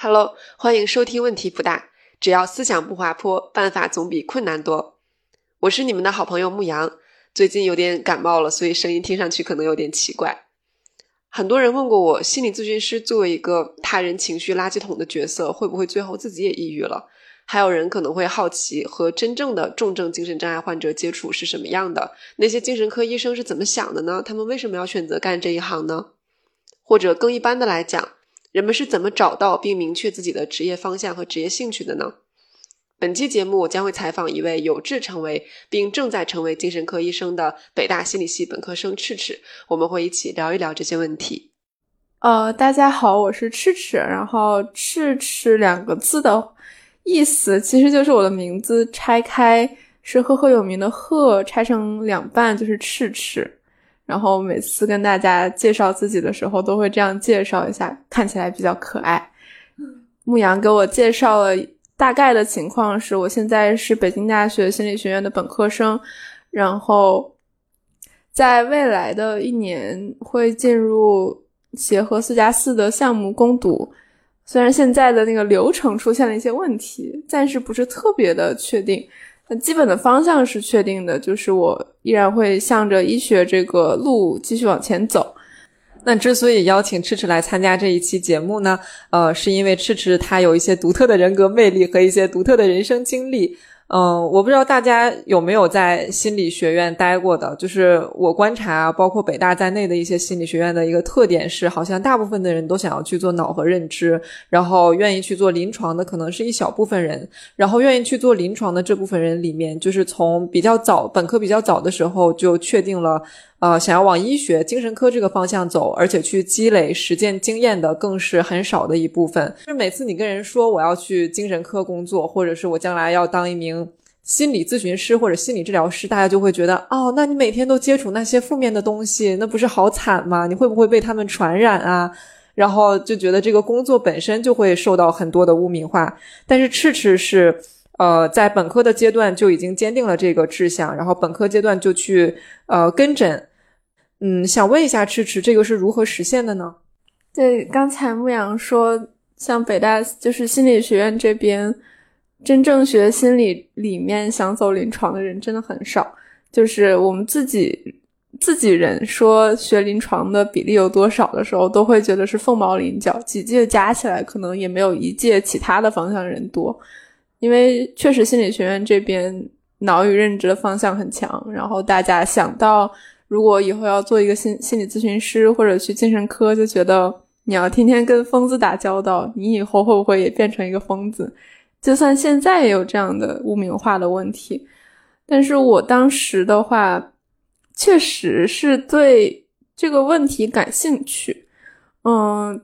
Hello，欢迎收听。问题不大，只要思想不滑坡，办法总比困难多。我是你们的好朋友牧羊，最近有点感冒了，所以声音听上去可能有点奇怪。很多人问过我，心理咨询师作为一个他人情绪垃圾桶的角色，会不会最后自己也抑郁了？还有人可能会好奇，和真正的重症精神障碍患者接触是什么样的？那些精神科医生是怎么想的呢？他们为什么要选择干这一行呢？或者更一般的来讲？人们是怎么找到并明确自己的职业方向和职业兴趣的呢？本期节目我将会采访一位有志成为并正在成为精神科医生的北大心理系本科生赤赤，我们会一起聊一聊这些问题。呃，大家好，我是赤赤，然后赤赤两个字的意思其实就是我的名字拆开是赫赫有名的赫，拆成两半就是赤赤。然后每次跟大家介绍自己的时候，都会这样介绍一下，看起来比较可爱。牧羊给我介绍了大概的情况，是我现在是北京大学心理学院的本科生，然后在未来的一年会进入协和四加四的项目攻读。虽然现在的那个流程出现了一些问题，暂时不是特别的确定。那基本的方向是确定的，就是我依然会向着医学这个路继续往前走。那之所以邀请赤赤来参加这一期节目呢，呃，是因为赤赤他有一些独特的人格魅力和一些独特的人生经历。嗯，我不知道大家有没有在心理学院待过的，就是我观察，包括北大在内的一些心理学院的一个特点是，好像大部分的人都想要去做脑和认知，然后愿意去做临床的可能是一小部分人，然后愿意去做临床的这部分人里面，就是从比较早本科比较早的时候就确定了。呃，想要往医学、精神科这个方向走，而且去积累实践经验的，更是很少的一部分。就是每次你跟人说我要去精神科工作，或者是我将来要当一名心理咨询师或者心理治疗师，大家就会觉得，哦，那你每天都接触那些负面的东西，那不是好惨吗？你会不会被他们传染啊？然后就觉得这个工作本身就会受到很多的污名化。但是赤赤是，呃，在本科的阶段就已经坚定了这个志向，然后本科阶段就去呃跟诊。嗯，想问一下赤赤，这个是如何实现的呢？对，刚才牧羊说，像北大就是心理学院这边，真正学心理里面想走临床的人真的很少。就是我们自己自己人说学临床的比例有多少的时候，都会觉得是凤毛麟角，几届加起来可能也没有一届其他的方向人多。因为确实心理学院这边脑与认知的方向很强，然后大家想到。如果以后要做一个心心理咨询师或者去精神科，就觉得你要天天跟疯子打交道，你以后会不会也变成一个疯子？就算现在也有这样的污名化的问题，但是我当时的话，确实是对这个问题感兴趣。嗯，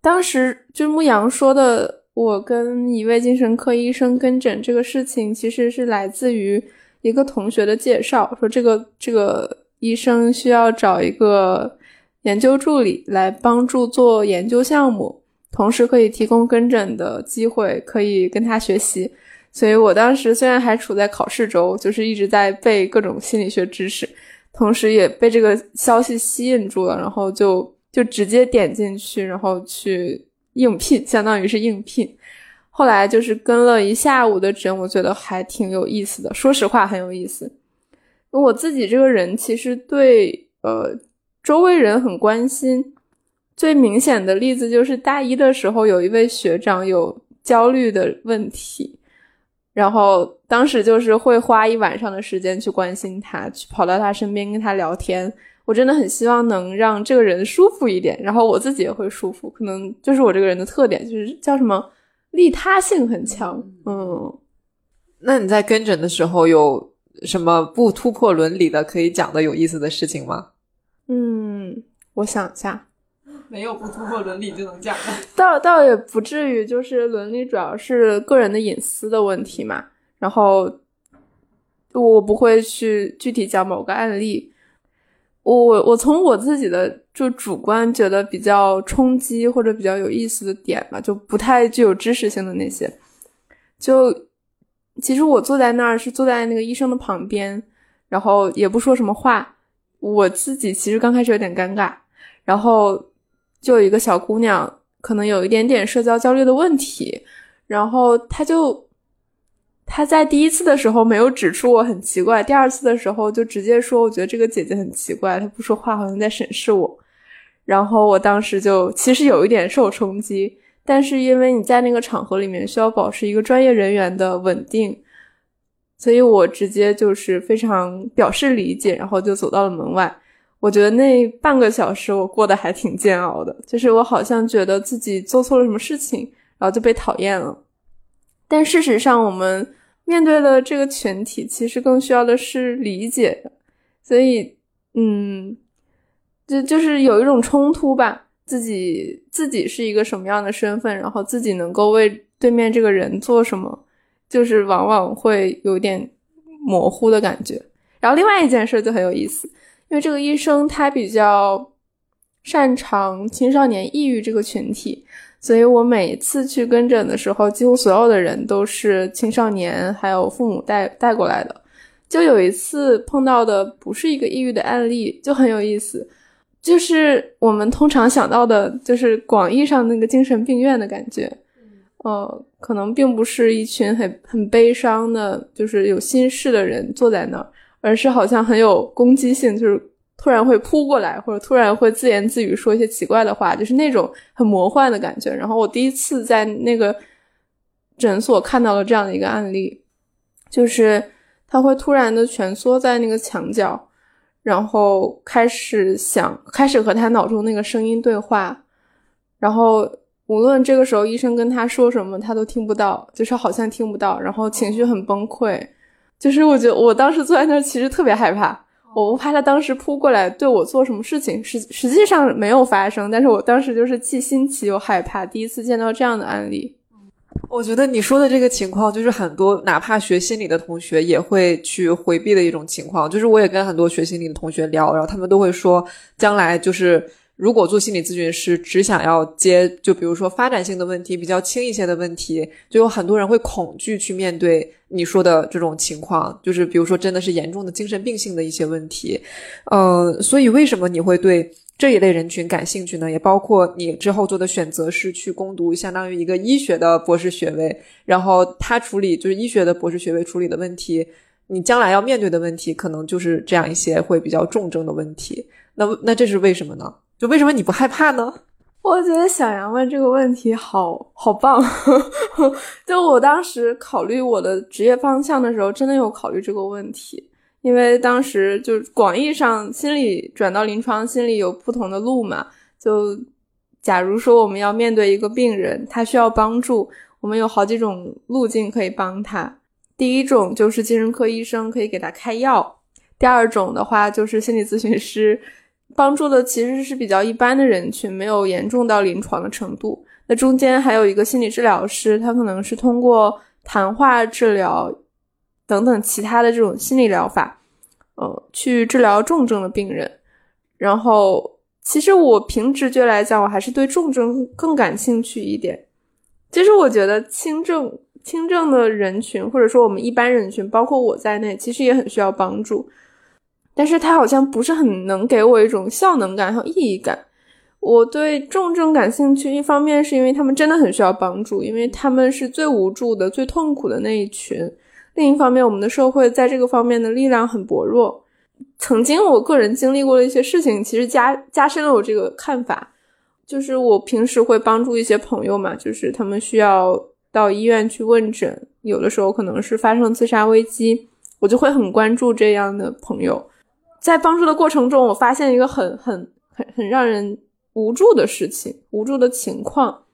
当时就牧羊说的，我跟一位精神科医生跟诊这个事情，其实是来自于。一个同学的介绍说，这个这个医生需要找一个研究助理来帮助做研究项目，同时可以提供跟诊的机会，可以跟他学习。所以我当时虽然还处在考试周，就是一直在背各种心理学知识，同时也被这个消息吸引住了，然后就就直接点进去，然后去应聘，相当于是应聘。后来就是跟了一下午的诊，我觉得还挺有意思的。说实话，很有意思。我自己这个人其实对呃周围人很关心。最明显的例子就是大一的时候，有一位学长有焦虑的问题，然后当时就是会花一晚上的时间去关心他，去跑到他身边跟他聊天。我真的很希望能让这个人舒服一点，然后我自己也会舒服。可能就是我这个人的特点，就是叫什么？利他性很强，嗯，那你在跟诊的时候有什么不突破伦理的可以讲的有意思的事情吗？嗯，我想一下，没有不突破伦理就能讲的，倒倒也不至于，就是伦理主要是个人的隐私的问题嘛，然后我不会去具体讲某个案例。我我从我自己的就主观觉得比较冲击或者比较有意思的点吧，就不太具有知识性的那些。就其实我坐在那儿是坐在那个医生的旁边，然后也不说什么话。我自己其实刚开始有点尴尬，然后就有一个小姑娘可能有一点点社交焦虑的问题，然后她就他在第一次的时候没有指出我很奇怪，第二次的时候就直接说我觉得这个姐姐很奇怪，她不说话好像在审视我，然后我当时就其实有一点受冲击，但是因为你在那个场合里面需要保持一个专业人员的稳定，所以我直接就是非常表示理解，然后就走到了门外。我觉得那半个小时我过得还挺煎熬的，就是我好像觉得自己做错了什么事情，然后就被讨厌了。但事实上，我们面对的这个群体，其实更需要的是理解。所以，嗯，就就是有一种冲突吧，自己自己是一个什么样的身份，然后自己能够为对面这个人做什么，就是往往会有点模糊的感觉。然后另外一件事就很有意思。因为这个医生他比较擅长青少年抑郁这个群体，所以我每次去跟诊的时候，几乎所有的人都是青少年，还有父母带带过来的。就有一次碰到的不是一个抑郁的案例，就很有意思。就是我们通常想到的，就是广义上那个精神病院的感觉，呃，可能并不是一群很很悲伤的，就是有心事的人坐在那儿。而是好像很有攻击性，就是突然会扑过来，或者突然会自言自语说一些奇怪的话，就是那种很魔幻的感觉。然后我第一次在那个诊所看到了这样的一个案例，就是他会突然的蜷缩在那个墙角，然后开始想，开始和他脑中那个声音对话，然后无论这个时候医生跟他说什么，他都听不到，就是好像听不到，然后情绪很崩溃。就是我觉得我当时坐在那儿，其实特别害怕，我不怕他当时扑过来对我做什么事情，实实际上没有发生，但是我当时就是既新奇又害怕，第一次见到这样的案例。我觉得你说的这个情况，就是很多哪怕学心理的同学也会去回避的一种情况。就是我也跟很多学心理的同学聊，然后他们都会说，将来就是。如果做心理咨询师只想要接，就比如说发展性的问题，比较轻一些的问题，就有很多人会恐惧去面对你说的这种情况，就是比如说真的是严重的精神病性的一些问题。呃，所以为什么你会对这一类人群感兴趣呢？也包括你之后做的选择是去攻读相当于一个医学的博士学位，然后他处理就是医学的博士学位处理的问题，你将来要面对的问题可能就是这样一些会比较重症的问题。那那这是为什么呢？就为什么你不害怕呢？我觉得小杨问这个问题好好棒。就我当时考虑我的职业方向的时候，真的有考虑这个问题，因为当时就广义上心理转到临床心理有不同的路嘛。就假如说我们要面对一个病人，他需要帮助，我们有好几种路径可以帮他。第一种就是精神科医生可以给他开药，第二种的话就是心理咨询师。帮助的其实是比较一般的人群，没有严重到临床的程度。那中间还有一个心理治疗师，他可能是通过谈话治疗等等其他的这种心理疗法，呃，去治疗重症的病人。然后，其实我凭直觉来讲，我还是对重症更感兴趣一点。其实我觉得轻症轻症的人群，或者说我们一般人群，包括我在内，其实也很需要帮助。但是它好像不是很能给我一种效能感和意义感。我对重症感兴趣，一方面是因为他们真的很需要帮助，因为他们是最无助的、最痛苦的那一群；另一方面，我们的社会在这个方面的力量很薄弱。曾经我个人经历过的一些事情，其实加加深了我这个看法。就是我平时会帮助一些朋友嘛，就是他们需要到医院去问诊，有的时候可能是发生自杀危机，我就会很关注这样的朋友。在帮助的过程中，我发现一个很很很很让人无助的事情，无助的情况，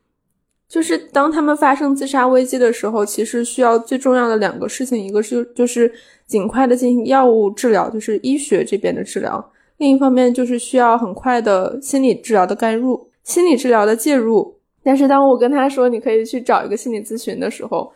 就是当他们发生自杀危机的时候，其实需要最重要的两个事情，一个是就是尽快的进行药物治疗，就是医学这边的治疗；另一方面就是需要很快的心理治疗的干入，心理治疗的介入。但是当我跟他说你可以去找一个心理咨询的时候，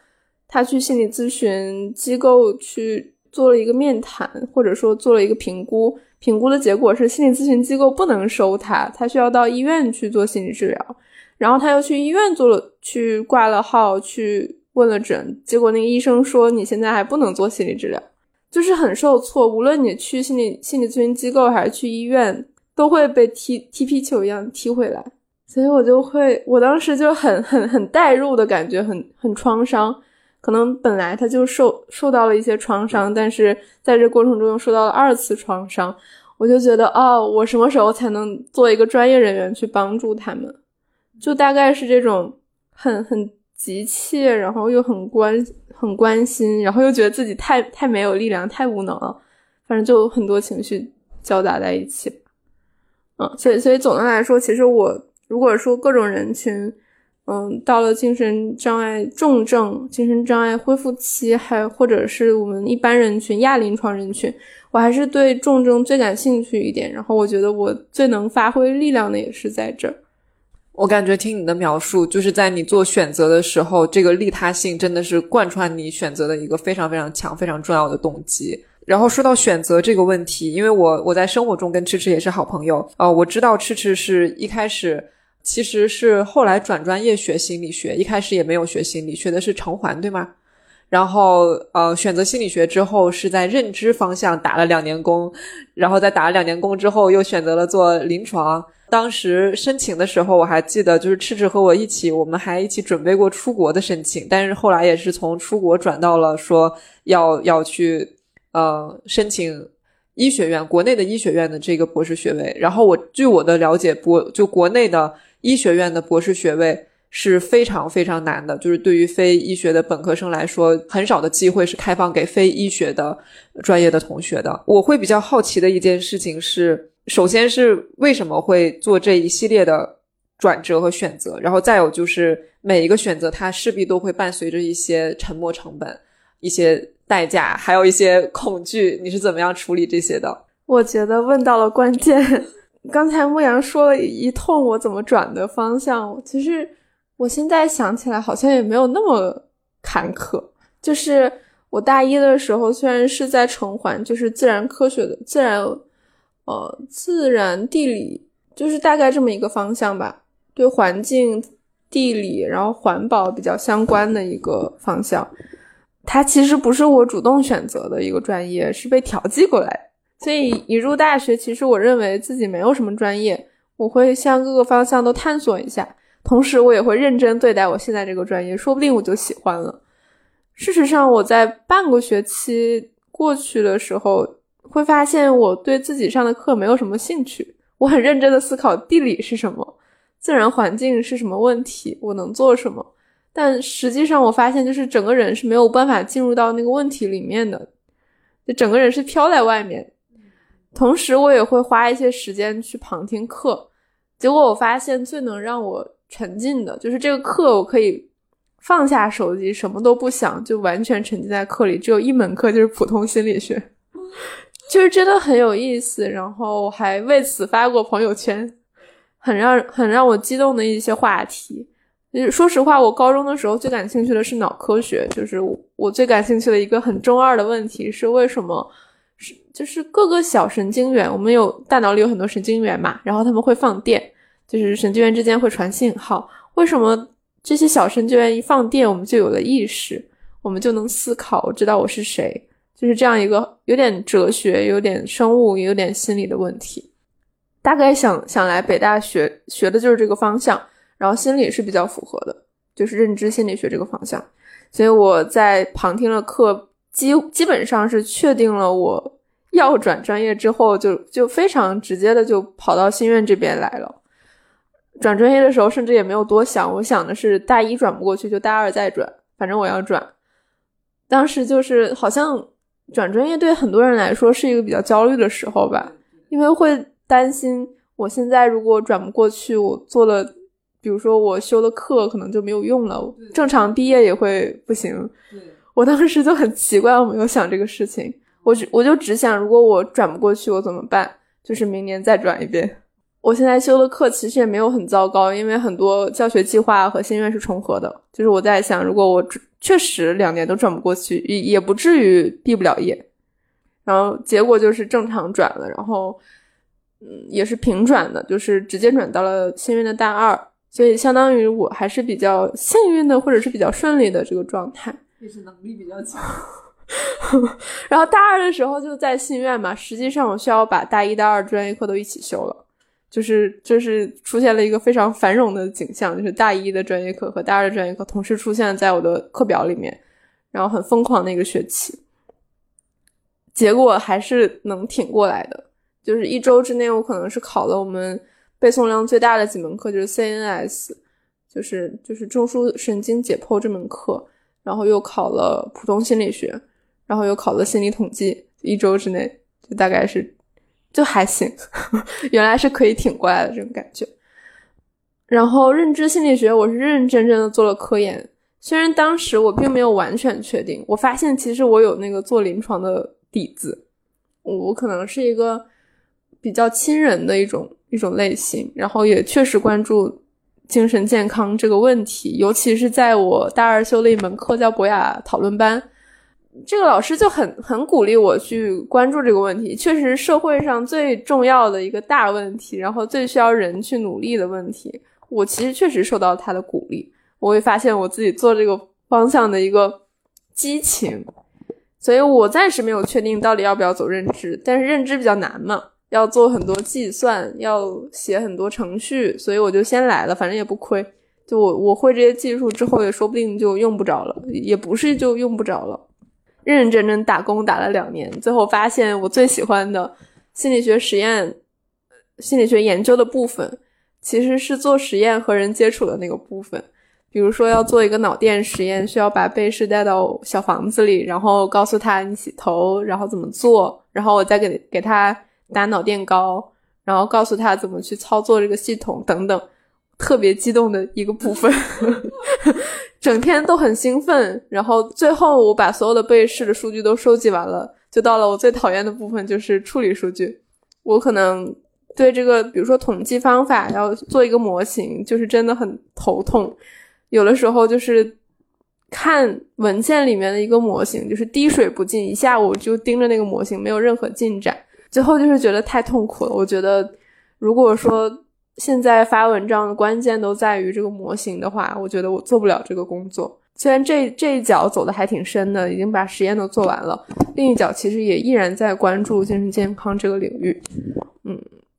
他去心理咨询机构去。做了一个面谈，或者说做了一个评估，评估的结果是心理咨询机构不能收他，他需要到医院去做心理治疗。然后他又去医院做了，去挂了号，去问了诊，结果那个医生说你现在还不能做心理治疗，就是很受挫。无论你去心理心理咨询机构还是去医院，都会被踢踢皮球一样踢回来。所以我就会，我当时就很很很代入的感觉，很很创伤。可能本来他就受受到了一些创伤，但是在这过程中又受到了二次创伤。我就觉得，哦，我什么时候才能做一个专业人员去帮助他们？就大概是这种很很急切，然后又很关很关心，然后又觉得自己太太没有力量，太无能了。反正就很多情绪交杂在一起。嗯，所以所以总的来说，其实我如果说各种人群，嗯，到了精神障碍重症、精神障碍恢复期，还或者是我们一般人群、亚临床人群。我还是对重症最感兴趣一点，然后我觉得我最能发挥力量的也是在这儿。我感觉听你的描述，就是在你做选择的时候，这个利他性真的是贯穿你选择的一个非常非常强、非常重要的动机。然后说到选择这个问题，因为我我在生活中跟迟迟也是好朋友，呃，我知道迟迟是一开始其实是后来转专业学心理学，一开始也没有学心理，学的是成环，对吗？然后，呃，选择心理学之后，是在认知方向打了两年工，然后在打了两年工之后，又选择了做临床。当时申请的时候，我还记得，就是赤赤和我一起，我们还一起准备过出国的申请。但是后来也是从出国转到了说要要去，呃，申请医学院国内的医学院的这个博士学位。然后我据我的了解，博就国内的医学院的博士学位。是非常非常难的，就是对于非医学的本科生来说，很少的机会是开放给非医学的专业的同学的。我会比较好奇的一件事情是，首先是为什么会做这一系列的转折和选择，然后再有就是每一个选择它势必都会伴随着一些沉没成本、一些代价，还有一些恐惧。你是怎么样处理这些的？我觉得问到了关键。刚才牧羊说了一通我怎么转的方向，其实。我现在想起来，好像也没有那么坎坷。就是我大一的时候，虽然是在城环，就是自然科学的自然，呃，自然地理，就是大概这么一个方向吧，对环境、地理，然后环保比较相关的一个方向。它其实不是我主动选择的一个专业，是被调剂过来。所以一入大学，其实我认为自己没有什么专业，我会向各个方向都探索一下。同时，我也会认真对待我现在这个专业，说不定我就喜欢了。事实上，我在半个学期过去的时候，会发现我对自己上的课没有什么兴趣。我很认真的思考地理是什么，自然环境是什么问题，我能做什么。但实际上，我发现就是整个人是没有办法进入到那个问题里面的，就整个人是飘在外面。同时，我也会花一些时间去旁听课，结果我发现最能让我。沉浸的，就是这个课，我可以放下手机，什么都不想，就完全沉浸在课里。只有一门课就是普通心理学，就是真的很有意思。然后还为此发过朋友圈，很让很让我激动的一些话题。说实话，我高中的时候最感兴趣的是脑科学，就是我最感兴趣的一个很中二的问题是为什么是就是各个小神经元，我们有大脑里有很多神经元嘛，然后他们会放电。就是神经元之间会传信号，为什么这些小神经元一放电，我们就有了意识，我们就能思考，知道我是谁，就是这样一个有点哲学、有点生物、有点心理的问题。大概想想来，北大学学的就是这个方向，然后心理是比较符合的，就是认知心理学这个方向。所以我在旁听了课，基基本上是确定了我要转专业之后，就就非常直接的就跑到心院这边来了。转专业的时候，甚至也没有多想，我想的是大一转不过去，就大二再转，反正我要转。当时就是好像转专业对很多人来说是一个比较焦虑的时候吧，因为会担心我现在如果转不过去，我做了，比如说我修的课可能就没有用了，正常毕业也会不行。我当时就很奇怪，我没有想这个事情，我只我就只想，如果我转不过去，我怎么办？就是明年再转一遍。我现在修的课其实也没有很糟糕，因为很多教学计划和心愿是重合的。就是我在想，如果我确实两年都转不过去，也也不至于毕不了业。然后结果就是正常转了，然后嗯也是平转的，就是直接转到了心愿的大二，所以相当于我还是比较幸运的，或者是比较顺利的这个状态。就是能力比较强。然后大二的时候就在心愿嘛，实际上我需要把大一、大二专业课都一起修了。就是就是出现了一个非常繁荣的景象，就是大一的专业课和大二的专业课同时出现在我的课表里面，然后很疯狂的一个学期，结果还是能挺过来的。就是一周之内，我可能是考了我们背诵量最大的几门课，就是 CNS，就是就是中枢神经解剖这门课，然后又考了普通心理学，然后又考了心理统计，一周之内就大概是。就还行，原来是可以挺过来的这种感觉。然后认知心理学，我是认认真真的做了科研，虽然当时我并没有完全确定，我发现其实我有那个做临床的底子，我可能是一个比较亲人的一种一种类型，然后也确实关注精神健康这个问题，尤其是在我大二修了一门课叫博雅讨论班。这个老师就很很鼓励我去关注这个问题，确实社会上最重要的一个大问题，然后最需要人去努力的问题。我其实确实受到他的鼓励，我会发现我自己做这个方向的一个激情，所以我暂时没有确定到底要不要走认知，但是认知比较难嘛，要做很多计算，要写很多程序，所以我就先来了，反正也不亏。就我我会这些技术之后，也说不定就用不着了，也不是就用不着了。认认真真打工打了两年，最后发现我最喜欢的心理学实验、心理学研究的部分，其实是做实验和人接触的那个部分。比如说，要做一个脑电实验，需要把被试带到小房子里，然后告诉他你洗头，然后怎么做，然后我再给给他打脑电高，然后告诉他怎么去操作这个系统等等。特别激动的一个部分，整天都很兴奋。然后最后我把所有的被试的数据都收集完了，就到了我最讨厌的部分，就是处理数据。我可能对这个，比如说统计方法要做一个模型，就是真的很头痛。有的时候就是看文件里面的一个模型，就是滴水不进，一下午就盯着那个模型，没有任何进展。最后就是觉得太痛苦了。我觉得如果说。现在发文章的关键都在于这个模型的话，我觉得我做不了这个工作。虽然这这一脚走的还挺深的，已经把实验都做完了，另一脚其实也依然在关注精神健康这个领域。嗯，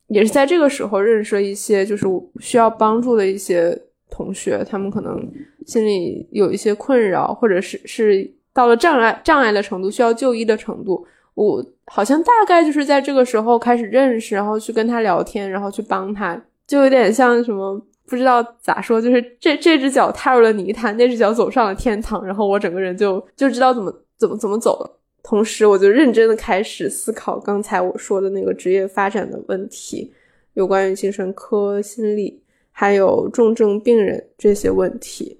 也是在这个时候认识了一些就是需要帮助的一些同学，他们可能心里有一些困扰，或者是是到了障碍障碍的程度，需要就医的程度。我好像大概就是在这个时候开始认识，然后去跟他聊天，然后去帮他。就有点像什么，不知道咋说，就是这这只脚踏入了泥潭，那只脚走上了天堂，然后我整个人就就知道怎么怎么怎么走了。同时，我就认真的开始思考刚才我说的那个职业发展的问题，有关于精神科、心理，还有重症病人这些问题。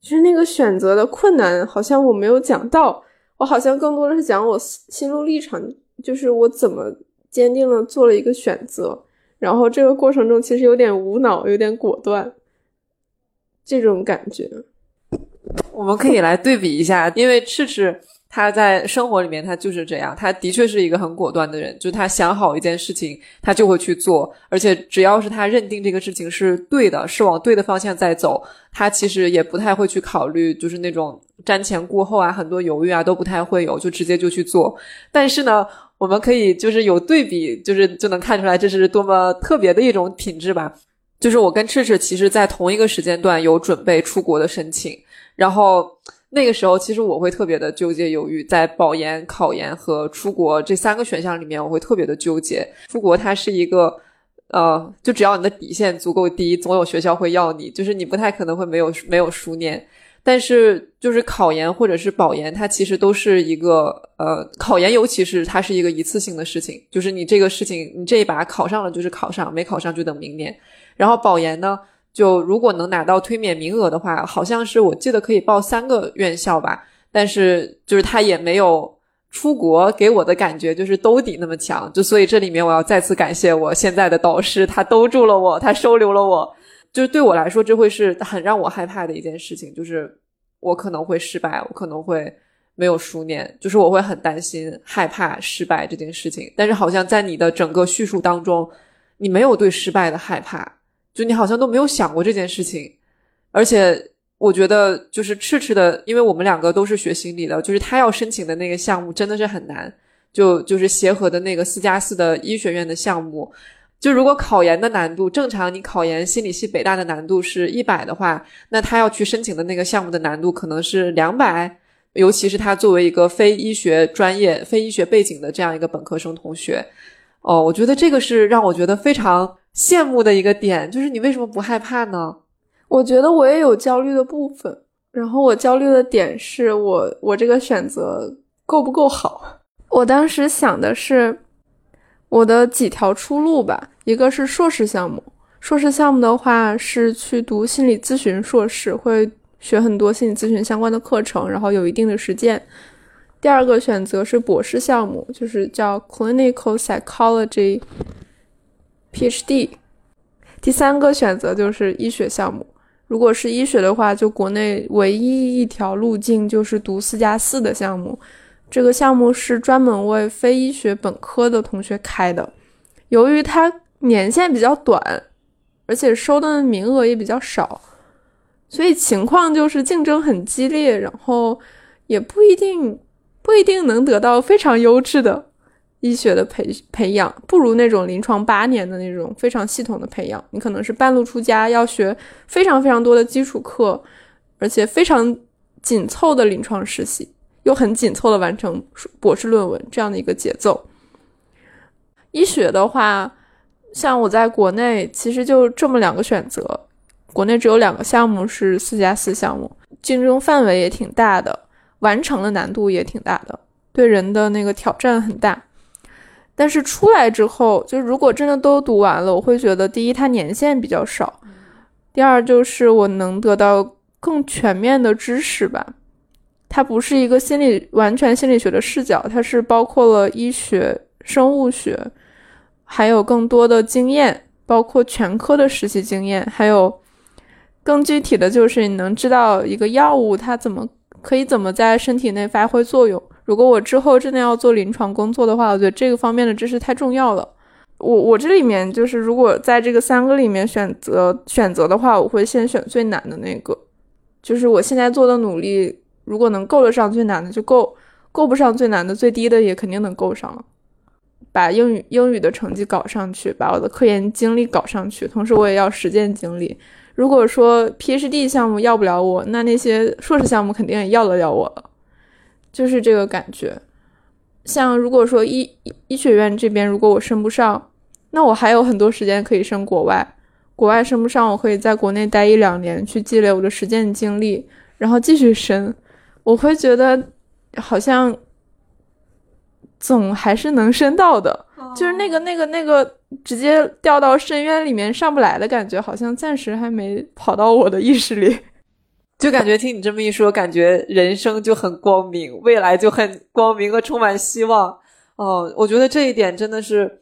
其实那个选择的困难，好像我没有讲到，我好像更多的是讲我心路历程，就是我怎么坚定了做了一个选择。然后这个过程中其实有点无脑，有点果断，这种感觉。我们可以来对比一下，因为赤赤他在生活里面他就是这样，他的确是一个很果断的人，就是他想好一件事情，他就会去做，而且只要是他认定这个事情是对的，是往对的方向在走，他其实也不太会去考虑，就是那种瞻前顾后啊，很多犹豫啊都不太会有，就直接就去做。但是呢。我们可以就是有对比，就是就能看出来这是多么特别的一种品质吧。就是我跟赤赤其实，在同一个时间段有准备出国的申请，然后那个时候其实我会特别的纠结犹豫，在保研、考研和出国这三个选项里面，我会特别的纠结。出国它是一个，呃，就只要你的底线足够低，总有学校会要你，就是你不太可能会没有没有书念。但是，就是考研或者是保研，它其实都是一个呃，考研尤其是它是一个一次性的事情，就是你这个事情，你这一把考上了就是考上，没考上就等明年。然后保研呢，就如果能拿到推免名额的话，好像是我记得可以报三个院校吧。但是就是他也没有出国给我的感觉就是兜底那么强，就所以这里面我要再次感谢我现在的导师，他兜住了我，他收留了我。就是对我来说，这会是很让我害怕的一件事情，就是我可能会失败，我可能会没有书念，就是我会很担心、害怕失败这件事情。但是好像在你的整个叙述当中，你没有对失败的害怕，就你好像都没有想过这件事情。而且我觉得，就是赤赤的，因为我们两个都是学心理的，就是他要申请的那个项目真的是很难，就就是协和的那个四加四的医学院的项目。就如果考研的难度正常，你考研心理系北大的难度是一百的话，那他要去申请的那个项目的难度可能是两百。尤其是他作为一个非医学专业、非医学背景的这样一个本科生同学，哦，我觉得这个是让我觉得非常羡慕的一个点，就是你为什么不害怕呢？我觉得我也有焦虑的部分，然后我焦虑的点是我我这个选择够不够好？我当时想的是我的几条出路吧，一个是硕士项目，硕士项目的话是去读心理咨询硕士，会。学很多心理咨询相关的课程，然后有一定的实践。第二个选择是博士项目，就是叫 Clinical Psychology PhD。第三个选择就是医学项目。如果是医学的话，就国内唯一一条路径就是读四加四的项目。这个项目是专门为非医学本科的同学开的。由于它年限比较短，而且收的名额也比较少。所以情况就是竞争很激烈，然后也不一定不一定能得到非常优质的医学的培培养，不如那种临床八年的那种非常系统的培养。你可能是半路出家，要学非常非常多的基础课，而且非常紧凑的临床实习，又很紧凑的完成博士论文这样的一个节奏。医学的话，像我在国内其实就这么两个选择。国内只有两个项目是四加四项目，竞争范围也挺大的，完成的难度也挺大的，对人的那个挑战很大。但是出来之后，就如果真的都读完了，我会觉得第一它年限比较少，第二就是我能得到更全面的知识吧。它不是一个心理完全心理学的视角，它是包括了医学、生物学，还有更多的经验，包括全科的实习经验，还有。更具体的就是你能知道一个药物它怎么可以怎么在身体内发挥作用。如果我之后真的要做临床工作的话，我觉得这个方面的知识太重要了。我我这里面就是如果在这个三个里面选择选择的话，我会先选最难的那个。就是我现在做的努力，如果能够得上最难的就够，够不上最难的最低的也肯定能够上了。把英语英语的成绩搞上去，把我的科研经历搞上去，同时我也要实践经历。如果说 PhD 项目要不了我，那那些硕士项目肯定也要得了我了，就是这个感觉。像如果说医医学院这边如果我升不上，那我还有很多时间可以升国外。国外升不上，我可以在国内待一两年去积累我的实践经历，然后继续升。我会觉得好像总还是能升到的。就是那个、那个、那个，直接掉到深渊里面上不来的感觉，好像暂时还没跑到我的意识里。就感觉听你这么一说，感觉人生就很光明，未来就很光明和充满希望。哦，我觉得这一点真的是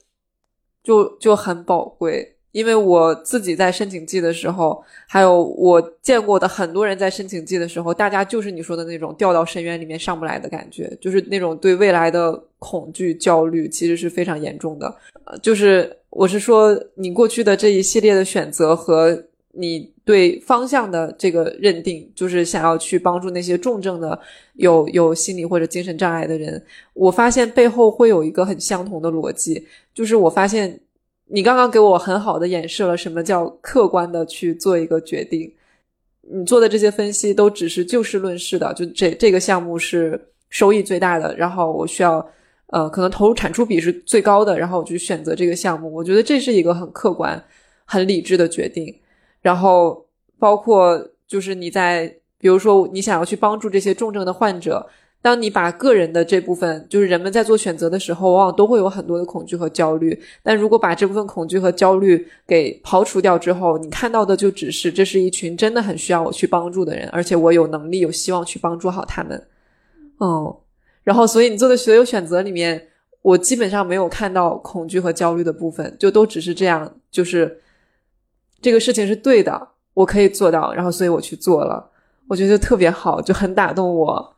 就就很宝贵。因为我自己在申请季的时候，还有我见过的很多人在申请季的时候，大家就是你说的那种掉到深渊里面上不来的感觉，就是那种对未来的恐惧、焦虑，其实是非常严重的。呃，就是我是说，你过去的这一系列的选择和你对方向的这个认定，就是想要去帮助那些重症的有有心理或者精神障碍的人，我发现背后会有一个很相同的逻辑，就是我发现。你刚刚给我很好的演示了什么叫客观的去做一个决定，你做的这些分析都只是就事论事的，就这这个项目是收益最大的，然后我需要呃可能投入产出比是最高的，然后我就选择这个项目，我觉得这是一个很客观、很理智的决定。然后包括就是你在比如说你想要去帮助这些重症的患者。当你把个人的这部分，就是人们在做选择的时候，往往都会有很多的恐惧和焦虑。但如果把这部分恐惧和焦虑给刨除掉之后，你看到的就只是这是一群真的很需要我去帮助的人，而且我有能力、有希望去帮助好他们。嗯，然后所以你做的所有选择里面，我基本上没有看到恐惧和焦虑的部分，就都只是这样，就是这个事情是对的，我可以做到，然后所以我去做了，我觉得特别好，就很打动我。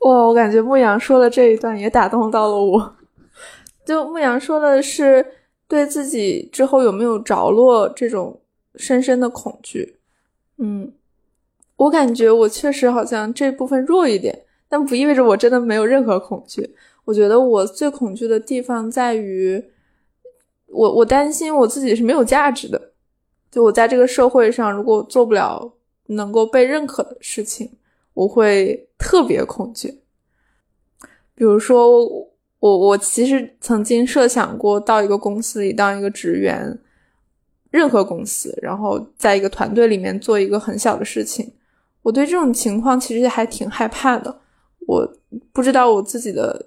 哇，我感觉牧羊说的这一段也打动到了我。就牧羊说的是对自己之后有没有着落这种深深的恐惧。嗯，我感觉我确实好像这部分弱一点，但不意味着我真的没有任何恐惧。我觉得我最恐惧的地方在于，我我担心我自己是没有价值的，就我在这个社会上，如果做不了能够被认可的事情，我会特别恐惧。比如说，我我其实曾经设想过到一个公司里当一个职员，任何公司，然后在一个团队里面做一个很小的事情。我对这种情况其实还挺害怕的，我不知道我自己的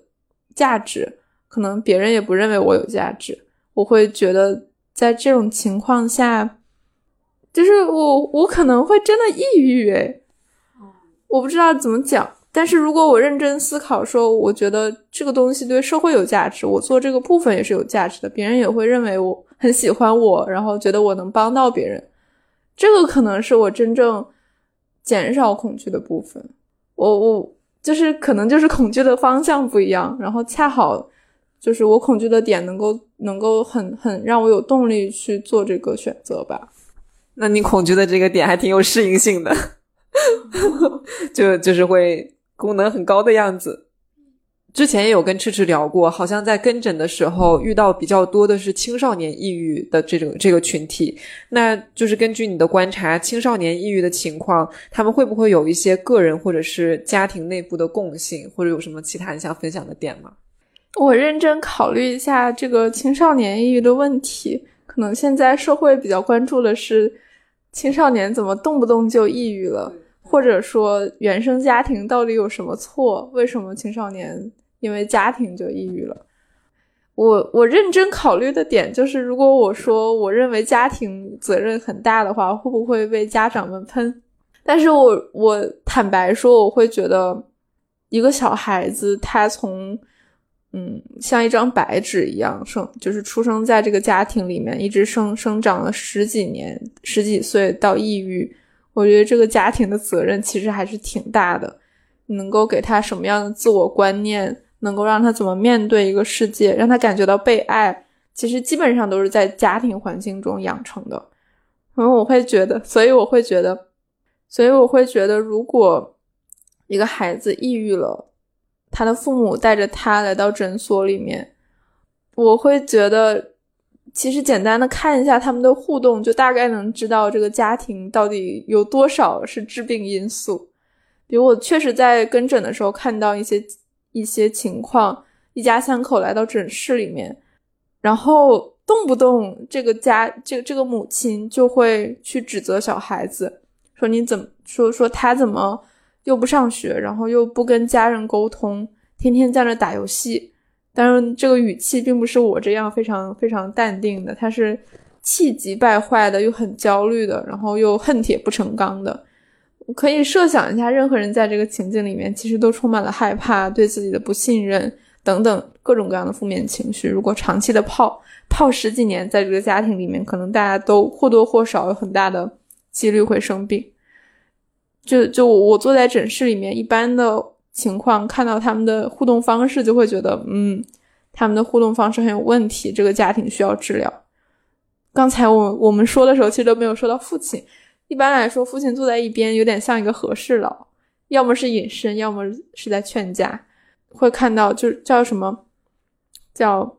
价值，可能别人也不认为我有价值。我会觉得在这种情况下，就是我我可能会真的抑郁诶，我不知道怎么讲。但是如果我认真思考，说我觉得这个东西对社会有价值，我做这个部分也是有价值的，别人也会认为我很喜欢我，然后觉得我能帮到别人，这个可能是我真正减少恐惧的部分。我我就是可能就是恐惧的方向不一样，然后恰好就是我恐惧的点能够能够很很让我有动力去做这个选择吧。那你恐惧的这个点还挺有适应性的，就就是会。功能很高的样子，之前也有跟赤赤聊过，好像在跟诊的时候遇到比较多的是青少年抑郁的这种这个群体。那就是根据你的观察，青少年抑郁的情况，他们会不会有一些个人或者是家庭内部的共性，或者有什么其他你想分享的点吗？我认真考虑一下这个青少年抑郁的问题，可能现在社会比较关注的是青少年怎么动不动就抑郁了。或者说原生家庭到底有什么错？为什么青少年因为家庭就抑郁了？我我认真考虑的点就是，如果我说我认为家庭责任很大的话，会不会被家长们喷？但是我我坦白说，我会觉得一个小孩子他从嗯像一张白纸一样生，就是出生在这个家庭里面，一直生生长了十几年，十几岁到抑郁。我觉得这个家庭的责任其实还是挺大的，能够给他什么样的自我观念，能够让他怎么面对一个世界，让他感觉到被爱，其实基本上都是在家庭环境中养成的。然后我会觉得，所以我会觉得，所以我会觉得，如果一个孩子抑郁了，他的父母带着他来到诊所里面，我会觉得。其实简单的看一下他们的互动，就大概能知道这个家庭到底有多少是致病因素。比如我确实在跟诊的时候看到一些一些情况，一家三口来到诊室里面，然后动不动这个家这个这个母亲就会去指责小孩子，说你怎么说说他怎么又不上学，然后又不跟家人沟通，天天在那打游戏。当然，这个语气并不是我这样非常非常淡定的，他是气急败坏的，又很焦虑的，然后又恨铁不成钢的。可以设想一下，任何人在这个情境里面，其实都充满了害怕、对自己的不信任等等各种各样的负面情绪。如果长期的泡泡十几年，在这个家庭里面，可能大家都或多或少有很大的几率会生病。就就我坐在诊室里面，一般的。情况看到他们的互动方式，就会觉得，嗯，他们的互动方式很有问题，这个家庭需要治疗。刚才我我们说的时候，其实都没有说到父亲。一般来说，父亲坐在一边，有点像一个和事佬，要么是隐身，要么是在劝架。会看到，就叫什么，叫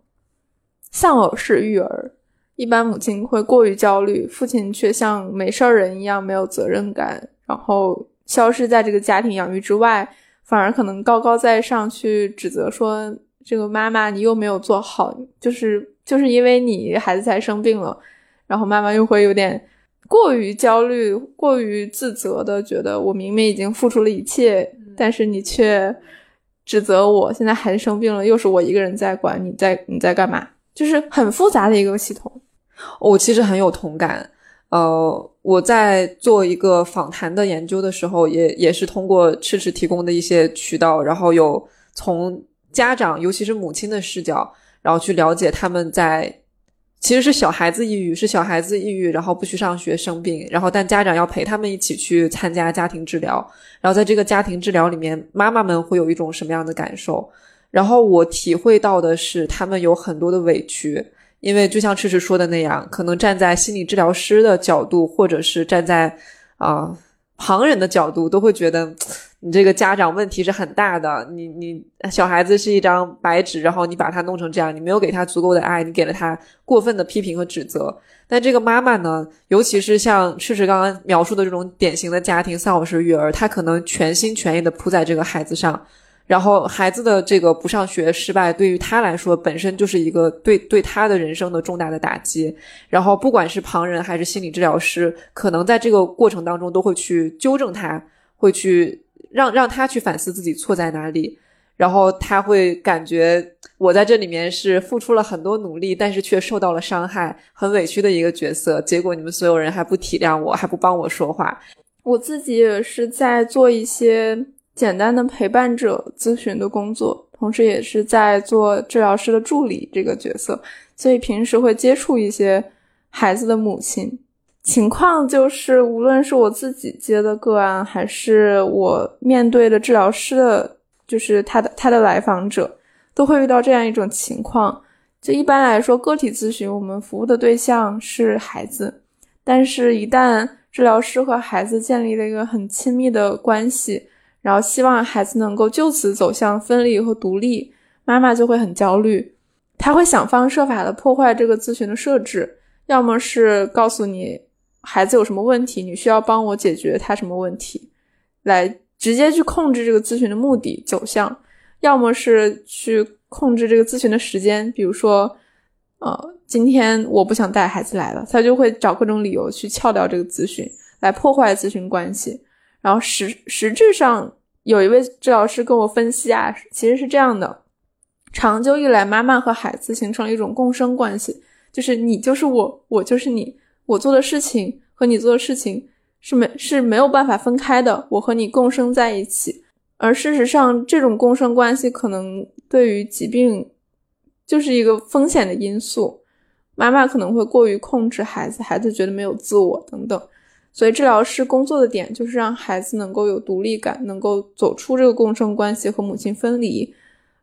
丧偶式育儿。一般母亲会过于焦虑，父亲却像没事儿人一样，没有责任感，然后消失在这个家庭养育之外。反而可能高高在上去指责说：“这个妈妈，你又没有做好，就是就是因为你孩子才生病了。”然后妈妈又会有点过于焦虑、过于自责的，觉得我明明已经付出了一切，但是你却指责我。现在孩子生病了，又是我一个人在管，你在你在干嘛？就是很复杂的一个系统。我其实很有同感。呃，我在做一个访谈的研究的时候，也也是通过赤赤提供的一些渠道，然后有从家长，尤其是母亲的视角，然后去了解他们在其实是小孩子抑郁，是小孩子抑郁，然后不去上学生病，然后但家长要陪他们一起去参加家庭治疗，然后在这个家庭治疗里面，妈妈们会有一种什么样的感受？然后我体会到的是，他们有很多的委屈。因为就像赤赤说的那样，可能站在心理治疗师的角度，或者是站在啊旁人的角度，都会觉得你这个家长问题是很大的。你你小孩子是一张白纸，然后你把他弄成这样，你没有给他足够的爱，你给了他过分的批评和指责。但这个妈妈呢，尤其是像赤赤刚刚描述的这种典型的家庭丧偶式育儿，她可能全心全意的扑在这个孩子上。然后孩子的这个不上学失败，对于他来说本身就是一个对对他的人生的重大的打击。然后不管是旁人还是心理治疗师，可能在这个过程当中都会去纠正他，会去让让他去反思自己错在哪里。然后他会感觉我在这里面是付出了很多努力，但是却受到了伤害，很委屈的一个角色。结果你们所有人还不体谅我，还不帮我说话。我自己也是在做一些。简单的陪伴者咨询的工作，同时也是在做治疗师的助理这个角色，所以平时会接触一些孩子的母亲。情况就是，无论是我自己接的个案，还是我面对的治疗师的，就是他的他的来访者，都会遇到这样一种情况。就一般来说，个体咨询我们服务的对象是孩子，但是一旦治疗师和孩子建立了一个很亲密的关系。然后希望孩子能够就此走向分离和独立，妈妈就会很焦虑，她会想方设法的破坏这个咨询的设置，要么是告诉你孩子有什么问题，你需要帮我解决他什么问题，来直接去控制这个咨询的目的走向，要么是去控制这个咨询的时间，比如说，呃，今天我不想带孩子来了，他就会找各种理由去撬掉这个咨询，来破坏咨询关系。然后实实质上，有一位治疗师跟我分析啊，其实是这样的：长久以来，妈妈和孩子形成了一种共生关系，就是你就是我，我就是你，我做的事情和你做的事情是没是没有办法分开的，我和你共生在一起。而事实上，这种共生关系可能对于疾病就是一个风险的因素。妈妈可能会过于控制孩子，孩子觉得没有自我等等。所以，治疗师工作的点就是让孩子能够有独立感，能够走出这个共生关系和母亲分离。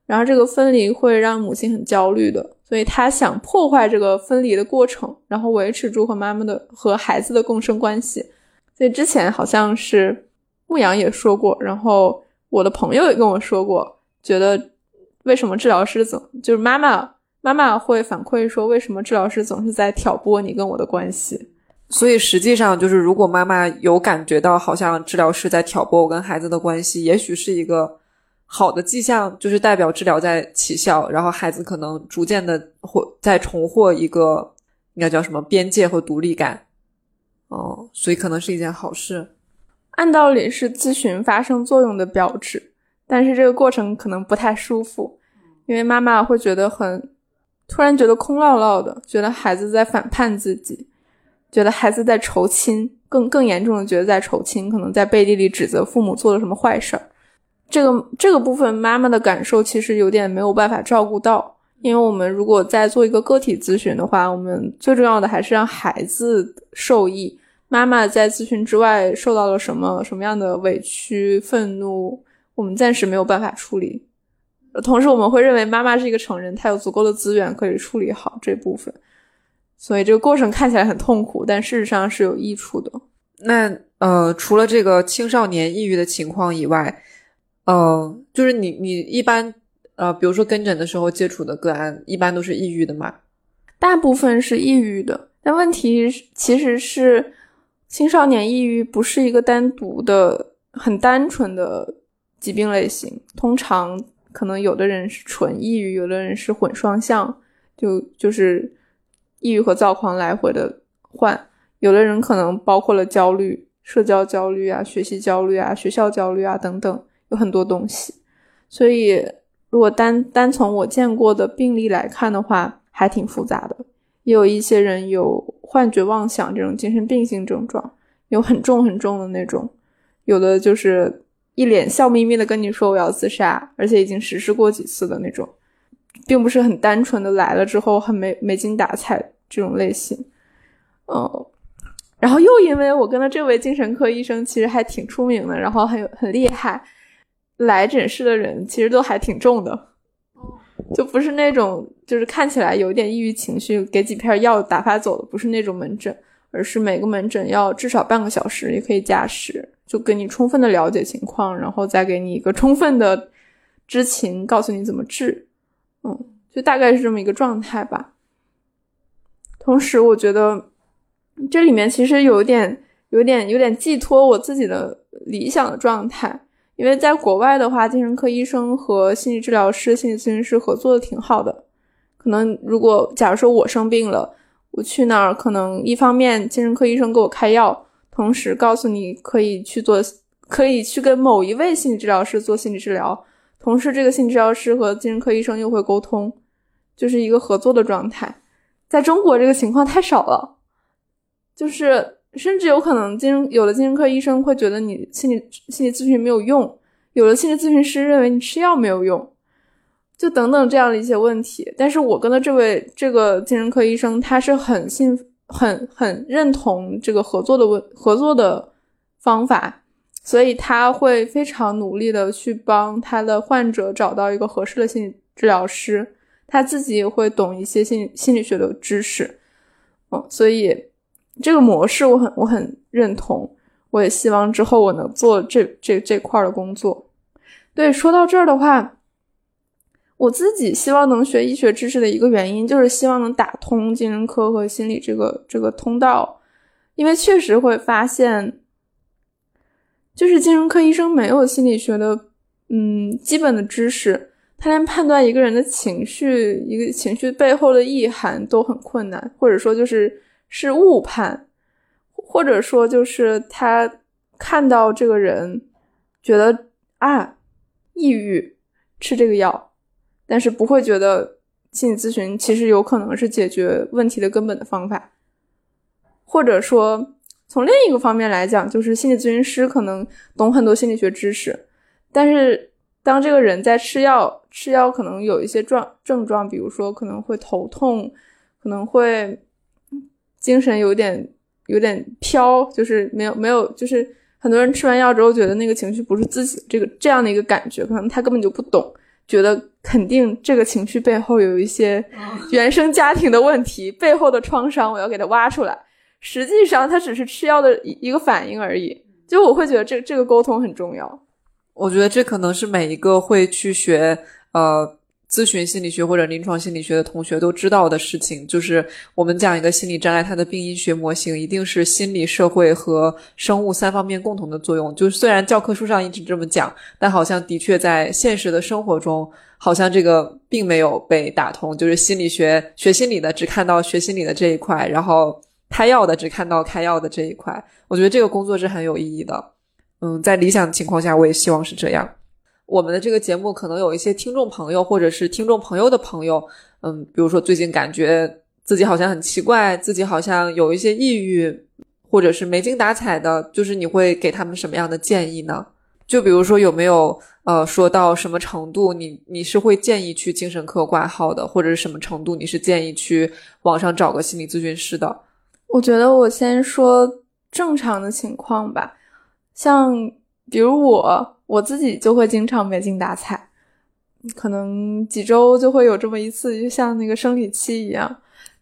然后，这个分离会让母亲很焦虑的，所以他想破坏这个分离的过程，然后维持住和妈妈的和孩子的共生关系。所以之前好像是牧羊也说过，然后我的朋友也跟我说过，觉得为什么治疗师总就是妈妈妈妈会反馈说，为什么治疗师总是在挑拨你跟我的关系？所以实际上就是，如果妈妈有感觉到好像治疗师在挑拨我跟孩子的关系，也许是一个好的迹象，就是代表治疗在起效，然后孩子可能逐渐的获在重获一个应该叫什么边界和独立感。哦，所以可能是一件好事。按道理是咨询发生作用的标志，但是这个过程可能不太舒服，因为妈妈会觉得很突然觉得空落落的，觉得孩子在反叛自己。觉得孩子在仇亲，更更严重的觉得在仇亲，可能在背地里指责父母做了什么坏事儿。这个这个部分妈妈的感受其实有点没有办法照顾到，因为我们如果在做一个个体咨询的话，我们最重要的还是让孩子受益。妈妈在咨询之外受到了什么什么样的委屈、愤怒，我们暂时没有办法处理。同时，我们会认为妈妈是一个成人，她有足够的资源可以处理好这部分。所以这个过程看起来很痛苦，但事实上是有益处的。那呃，除了这个青少年抑郁的情况以外，呃，就是你你一般呃，比如说跟诊的时候接触的个案，一般都是抑郁的吗？大部分是抑郁的，但问题其实是青少年抑郁不是一个单独的、很单纯的疾病类型。通常可能有的人是纯抑郁，有的人是混双向，就就是。抑郁和躁狂来回的换，有的人可能包括了焦虑、社交焦虑啊、学习焦虑啊、学校焦虑啊等等，有很多东西。所以，如果单单从我见过的病例来看的话，还挺复杂的。也有一些人有幻觉、妄想这种精神病性症状，有很重很重的那种，有的就是一脸笑眯眯的跟你说我要自杀，而且已经实施过几次的那种。并不是很单纯的来了之后很没没精打采这种类型，嗯，然后又因为我跟的这位精神科医生其实还挺出名的，然后很有很厉害，来诊室的人其实都还挺重的，就不是那种就是看起来有点抑郁情绪，给几片药打发走的，不是那种门诊，而是每个门诊要至少半个小时，也可以加时就给你充分的了解情况，然后再给你一个充分的知情，告诉你怎么治。嗯，就大概是这么一个状态吧。同时，我觉得这里面其实有点、有点、有点寄托我自己的理想的状态。因为在国外的话，精神科医生和心理治疗师、心理咨询师合作的挺好的。可能如果假如说我生病了，我去那儿，可能一方面精神科医生给我开药，同时告诉你可以去做，可以去跟某一位心理治疗师做心理治疗，同时这个心理治疗师和精神科医生又会沟通，就是一个合作的状态。在中国这个情况太少了，就是甚至有可能精神有的精神科医生会觉得你心理心理咨询没有用，有的心理咨询师认为你吃药没有用，就等等这样的一些问题。但是我跟的这位这个精神科医生，他是很信很很认同这个合作的问合作的方法，所以他会非常努力的去帮他的患者找到一个合适的心理治疗师。他自己也会懂一些心心理学的知识，嗯，所以这个模式我很我很认同，我也希望之后我能做这这这块的工作。对，说到这儿的话，我自己希望能学医学知识的一个原因，就是希望能打通精神科和心理这个这个通道，因为确实会发现，就是精神科医生没有心理学的嗯基本的知识。他连判断一个人的情绪，一个情绪背后的意涵都很困难，或者说就是是误判，或者说就是他看到这个人觉得啊抑郁吃这个药，但是不会觉得心理咨询其实有可能是解决问题的根本的方法，或者说从另一个方面来讲，就是心理咨询师可能懂很多心理学知识，但是。当这个人在吃药，吃药可能有一些状症状，比如说可能会头痛，可能会精神有点有点飘，就是没有没有，就是很多人吃完药之后觉得那个情绪不是自己这个这样的一个感觉，可能他根本就不懂，觉得肯定这个情绪背后有一些原生家庭的问题，背后的创伤我要给他挖出来。实际上他只是吃药的一一个反应而已，就我会觉得这这个沟通很重要。我觉得这可能是每一个会去学呃咨询心理学或者临床心理学的同学都知道的事情，就是我们讲一个心理障碍，它的病因学模型一定是心理、社会和生物三方面共同的作用。就是虽然教科书上一直这么讲，但好像的确在现实的生活中，好像这个并没有被打通。就是心理学学心理的只看到学心理的这一块，然后开药的只看到开药的这一块。我觉得这个工作是很有意义的。嗯，在理想情况下，我也希望是这样。我们的这个节目可能有一些听众朋友，或者是听众朋友的朋友，嗯，比如说最近感觉自己好像很奇怪，自己好像有一些抑郁，或者是没精打采的，就是你会给他们什么样的建议呢？就比如说有没有呃说到什么程度，你你是会建议去精神科挂号的，或者是什么程度你是建议去网上找个心理咨询师的？我觉得我先说正常的情况吧。像比如我我自己就会经常没精打采，可能几周就会有这么一次，就像那个生理期一样，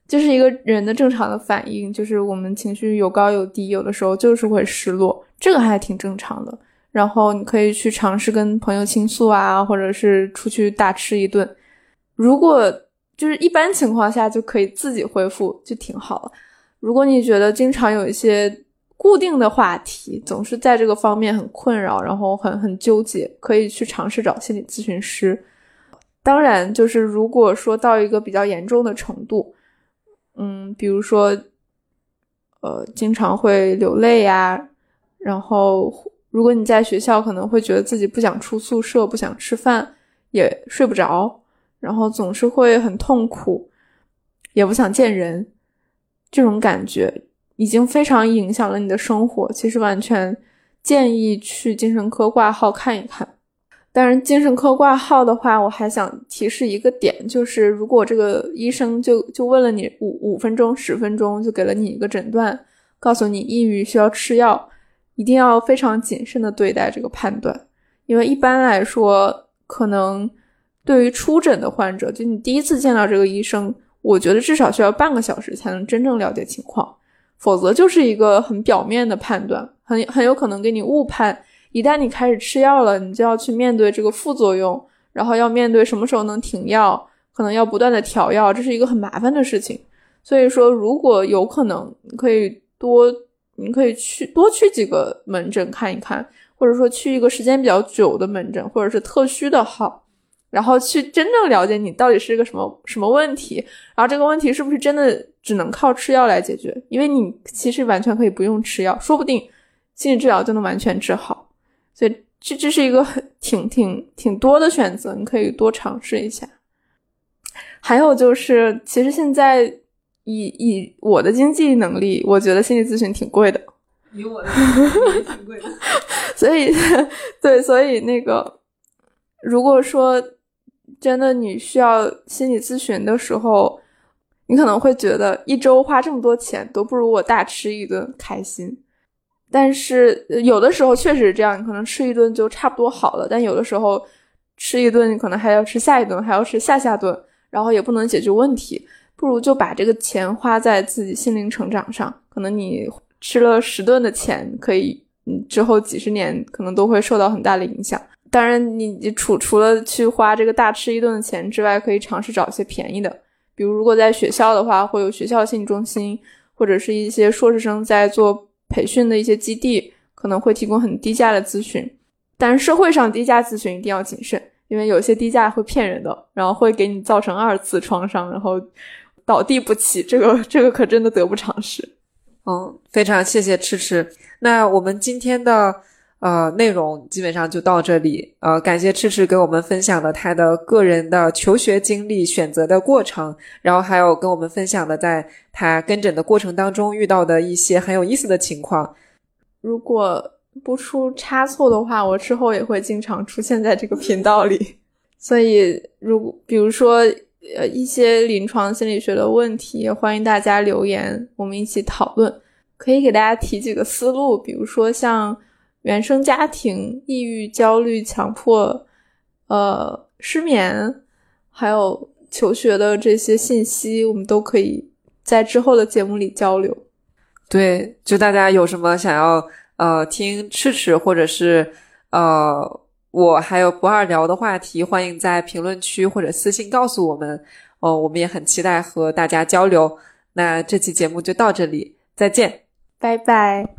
就是一个人的正常的反应，就是我们情绪有高有低，有的时候就是会失落，这个还挺正常的。然后你可以去尝试跟朋友倾诉啊，或者是出去大吃一顿。如果就是一般情况下就可以自己恢复，就挺好了。如果你觉得经常有一些。固定的话题总是在这个方面很困扰，然后很很纠结，可以去尝试找心理咨询师。当然，就是如果说到一个比较严重的程度，嗯，比如说，呃，经常会流泪呀，然后如果你在学校可能会觉得自己不想出宿舍，不想吃饭，也睡不着，然后总是会很痛苦，也不想见人，这种感觉。已经非常影响了你的生活，其实完全建议去精神科挂号看一看。当然，精神科挂号的话，我还想提示一个点，就是如果这个医生就就问了你五五分钟、十分钟，就给了你一个诊断，告诉你抑郁需要吃药，一定要非常谨慎的对待这个判断，因为一般来说，可能对于初诊的患者，就你第一次见到这个医生，我觉得至少需要半个小时才能真正了解情况。否则就是一个很表面的判断，很很有可能给你误判。一旦你开始吃药了，你就要去面对这个副作用，然后要面对什么时候能停药，可能要不断的调药，这是一个很麻烦的事情。所以说，如果有可能，你可以多，你可以去多去几个门诊看一看，或者说去一个时间比较久的门诊，或者是特需的号，然后去真正了解你到底是一个什么什么问题，然后这个问题是不是真的只能靠吃药来解决？因为你其实完全可以不用吃药，说不定心理治疗就能完全治好。所以这这是一个很挺挺挺多的选择，你可以多尝试一下。还有就是，其实现在以以我的经济能力，我觉得心理咨询挺贵的。以我的挺贵的。所以，对，所以那个，如果说真的你需要心理咨询的时候，你可能会觉得一周花这么多钱，都不如我大吃一顿开心。但是有的时候确实是这样，你可能吃一顿就差不多好了。但有的时候吃一顿，你可能还要吃下一顿，还要吃下下顿，然后也不能解决问题。不如就把这个钱花在自己心灵成长上。可能你吃了十顿的钱，可以嗯之后几十年可能都会受到很大的影响。当然，你你除除了去花这个大吃一顿的钱之外，可以尝试找一些便宜的，比如如果在学校的话，会有学校心理中心，或者是一些硕士生在做。培训的一些基地可能会提供很低价的咨询，但是社会上低价咨询一定要谨慎，因为有些低价会骗人的，然后会给你造成二次创伤，然后倒地不起，这个这个可真的得不偿失。嗯，非常谢谢赤赤。那我们今天的。呃，内容基本上就到这里。呃，感谢赤赤给我们分享了他的个人的求学经历、选择的过程，然后还有跟我们分享了在他跟诊的过程当中遇到的一些很有意思的情况。如果不出差错的话，我之后也会经常出现在这个频道里。所以，如比如说呃一些临床心理学的问题，欢迎大家留言，我们一起讨论。可以给大家提几个思路，比如说像。原生家庭、抑郁、焦虑、强迫、呃失眠，还有求学的这些信息，我们都可以在之后的节目里交流。对，就大家有什么想要呃听赤赤或者是呃我还有不二聊的话题，欢迎在评论区或者私信告诉我们。哦，我们也很期待和大家交流。那这期节目就到这里，再见，拜拜。